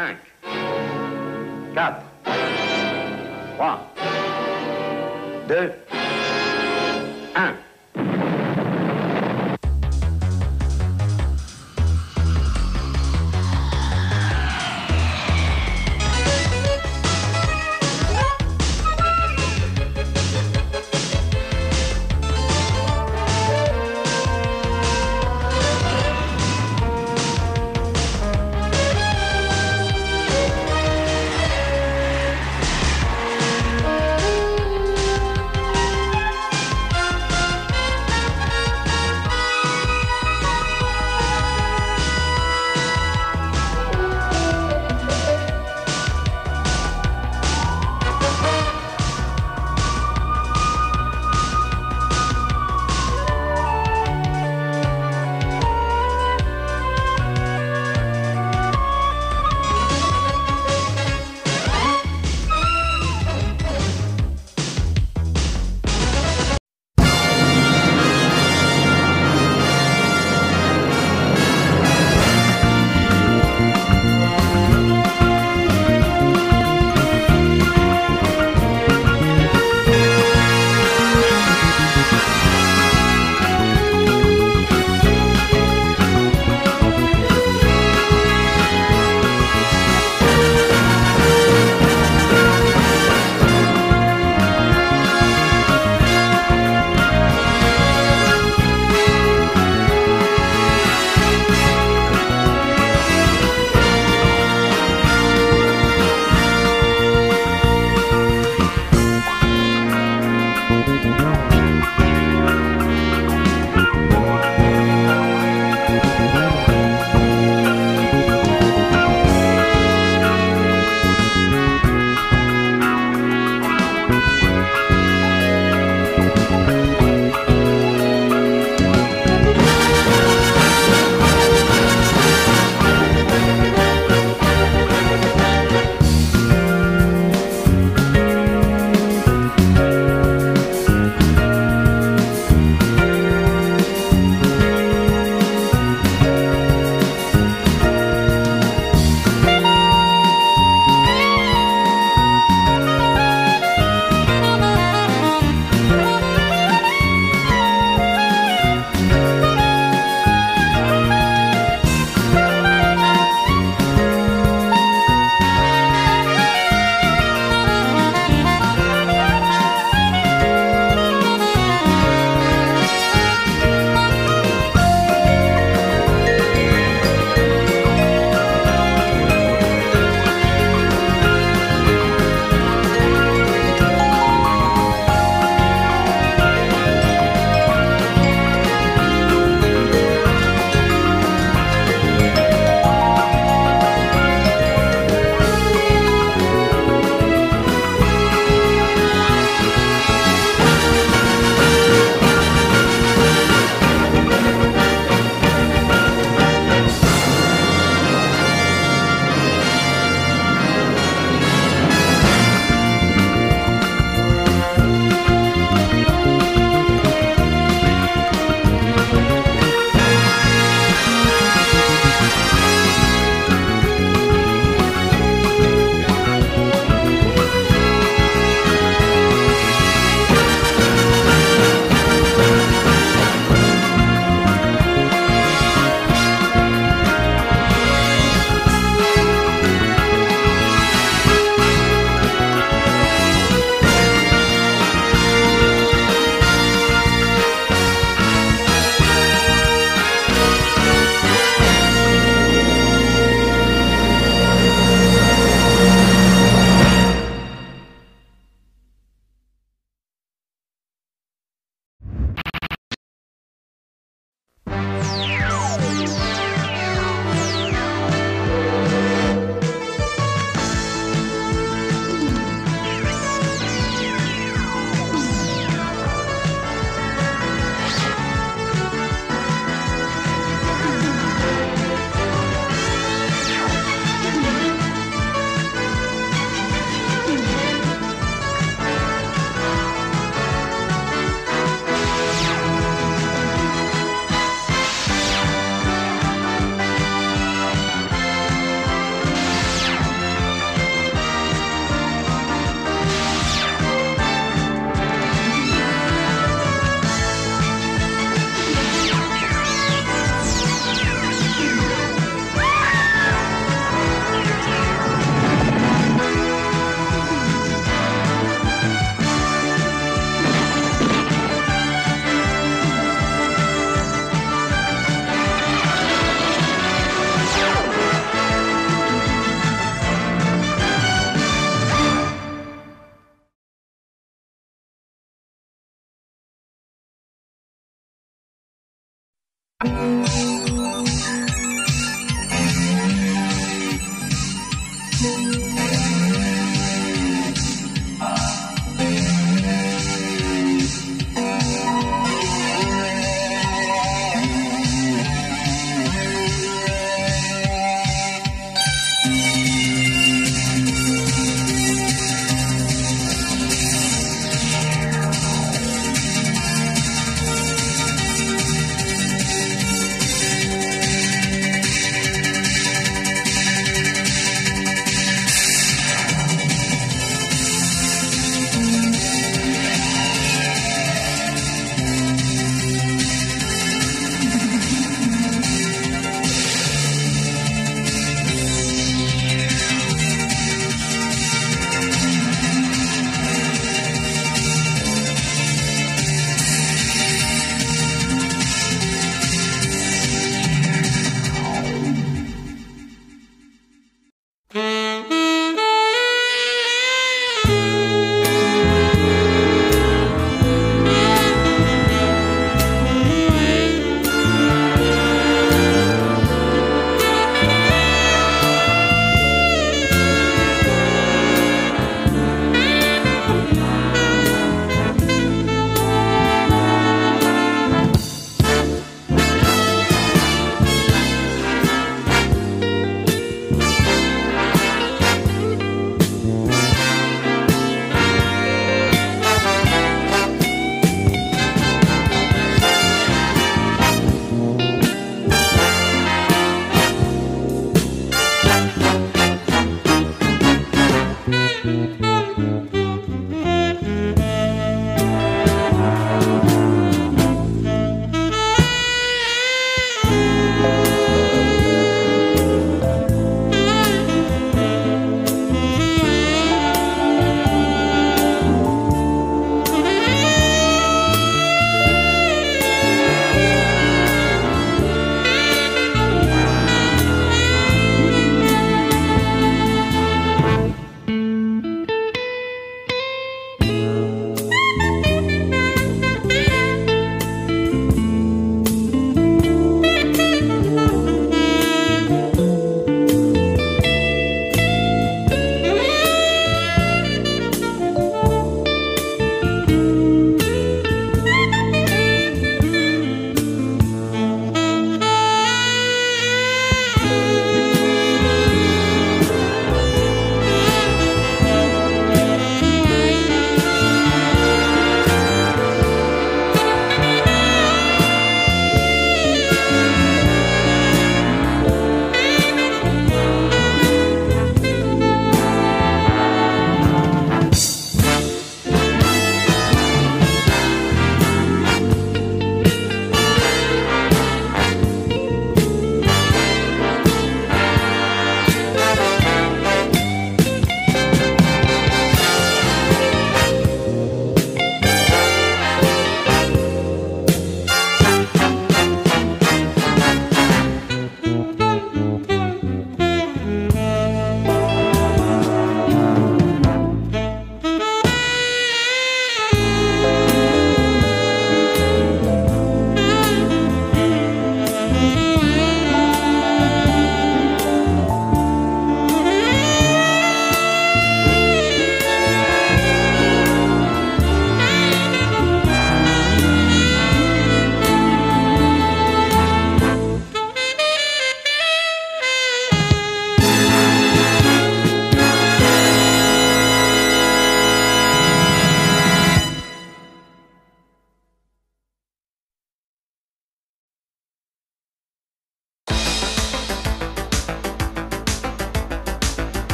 5, 4, 3, 2,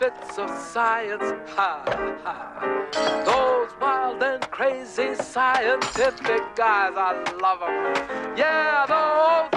misfits of science. Ha ha. Those wild and crazy scientific guys, I love them. Yeah, those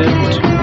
I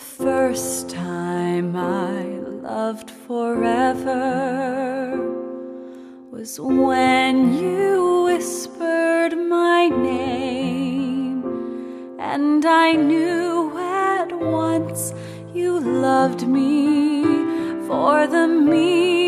first time I loved forever was when you whispered my name, and I knew at once you loved me for the me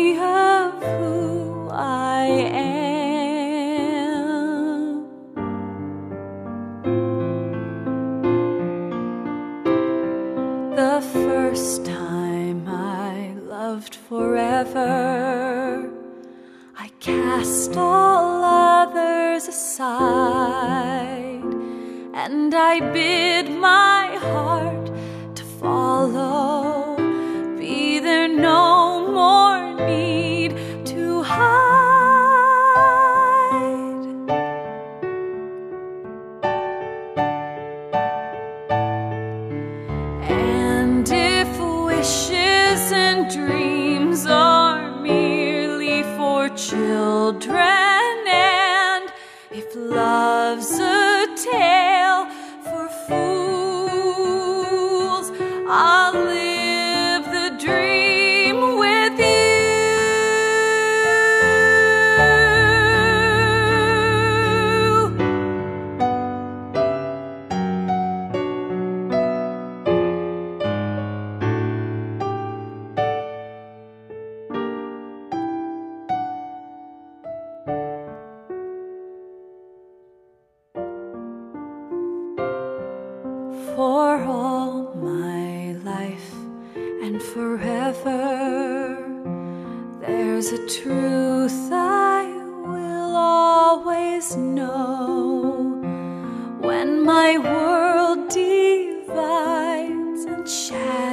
I cast all others aside, and I bid my heart to follow. There's a truth I will always know when my world divides and shatters.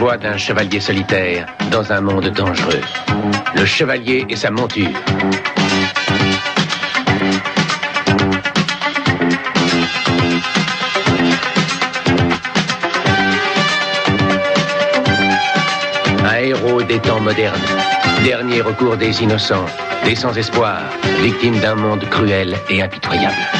Exploits d'un chevalier solitaire dans un monde dangereux. Le chevalier et sa monture. Un héros des temps modernes. Dernier recours des innocents, des sans espoir, victimes d'un monde cruel et impitoyable.